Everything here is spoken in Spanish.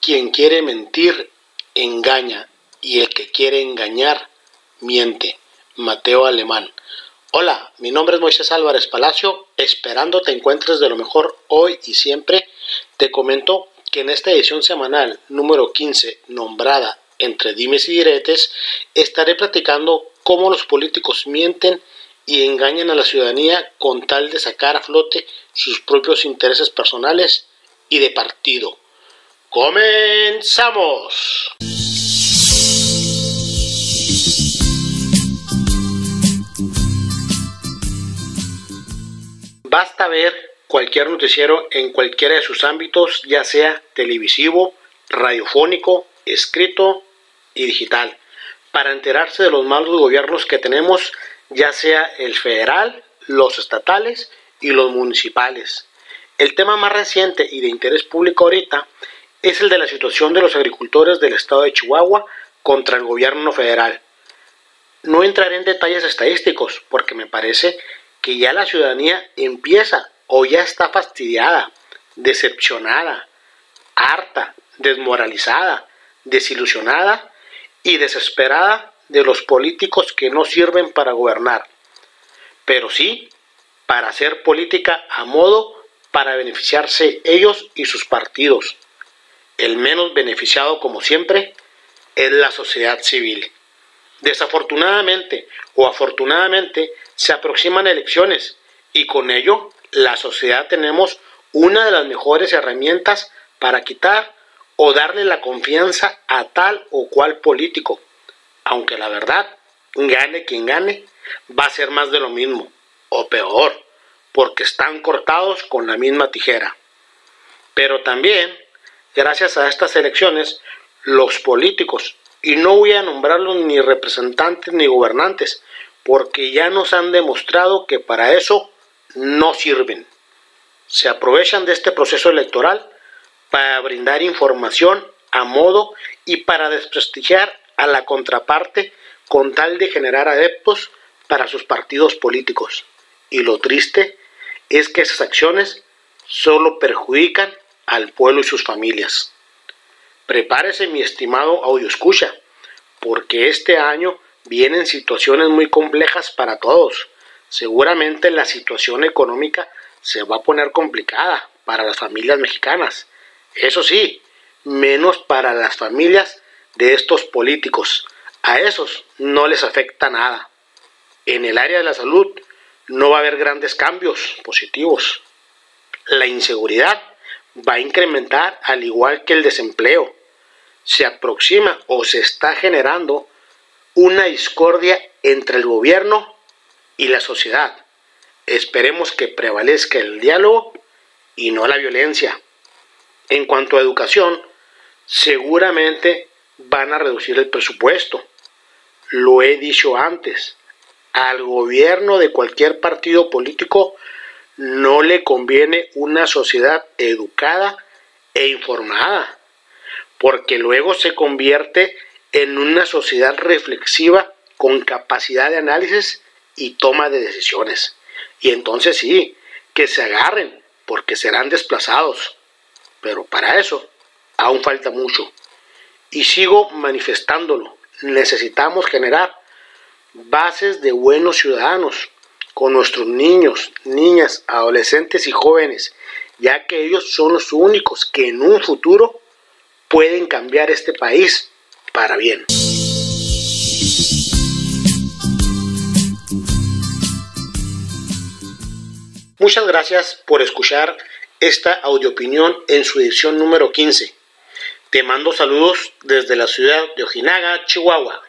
Quien quiere mentir, engaña, y el que quiere engañar, miente. Mateo Alemán. Hola, mi nombre es Moisés Álvarez Palacio, esperando te encuentres de lo mejor hoy y siempre. Te comento que en esta edición semanal número 15, nombrada Entre Dimes y Diretes, estaré platicando cómo los políticos mienten y engañan a la ciudadanía con tal de sacar a flote sus propios intereses personales y de partido. ¡Comenzamos! Basta ver cualquier noticiero en cualquiera de sus ámbitos, ya sea televisivo, radiofónico, escrito y digital, para enterarse de los malos gobiernos que tenemos, ya sea el federal, los estatales y los municipales. El tema más reciente y de interés público ahorita es el de la situación de los agricultores del estado de Chihuahua contra el gobierno federal. No entraré en detalles estadísticos porque me parece que ya la ciudadanía empieza o ya está fastidiada, decepcionada, harta, desmoralizada, desilusionada y desesperada de los políticos que no sirven para gobernar, pero sí para hacer política a modo para beneficiarse ellos y sus partidos. El menos beneficiado, como siempre, es la sociedad civil. Desafortunadamente o afortunadamente se aproximan elecciones y con ello la sociedad tenemos una de las mejores herramientas para quitar o darle la confianza a tal o cual político. Aunque la verdad, gane quien gane, va a ser más de lo mismo, o peor, porque están cortados con la misma tijera. Pero también, gracias a estas elecciones, los políticos, y no voy a nombrarlos ni representantes ni gobernantes, porque ya nos han demostrado que para eso no sirven. Se aprovechan de este proceso electoral para brindar información a modo y para desprestigiar a la contraparte con tal de generar adeptos para sus partidos políticos. Y lo triste es que esas acciones solo perjudican al pueblo y sus familias. Prepárese mi estimado audio escucha, porque este año vienen situaciones muy complejas para todos. Seguramente la situación económica se va a poner complicada para las familias mexicanas. Eso sí, menos para las familias de estos políticos. A esos no les afecta nada. En el área de la salud no va a haber grandes cambios positivos. La inseguridad va a incrementar al igual que el desempleo. Se aproxima o se está generando una discordia entre el gobierno y la sociedad. Esperemos que prevalezca el diálogo y no la violencia. En cuanto a educación, seguramente van a reducir el presupuesto. Lo he dicho antes, al gobierno de cualquier partido político no le conviene una sociedad educada e informada, porque luego se convierte en una sociedad reflexiva con capacidad de análisis y toma de decisiones. Y entonces sí, que se agarren, porque serán desplazados. Pero para eso aún falta mucho. Y sigo manifestándolo. Necesitamos generar bases de buenos ciudadanos con nuestros niños, niñas, adolescentes y jóvenes, ya que ellos son los únicos que en un futuro pueden cambiar este país para bien. Muchas gracias por escuchar esta audio opinión en su edición número 15. Te mando saludos desde la ciudad de Ojinaga, Chihuahua.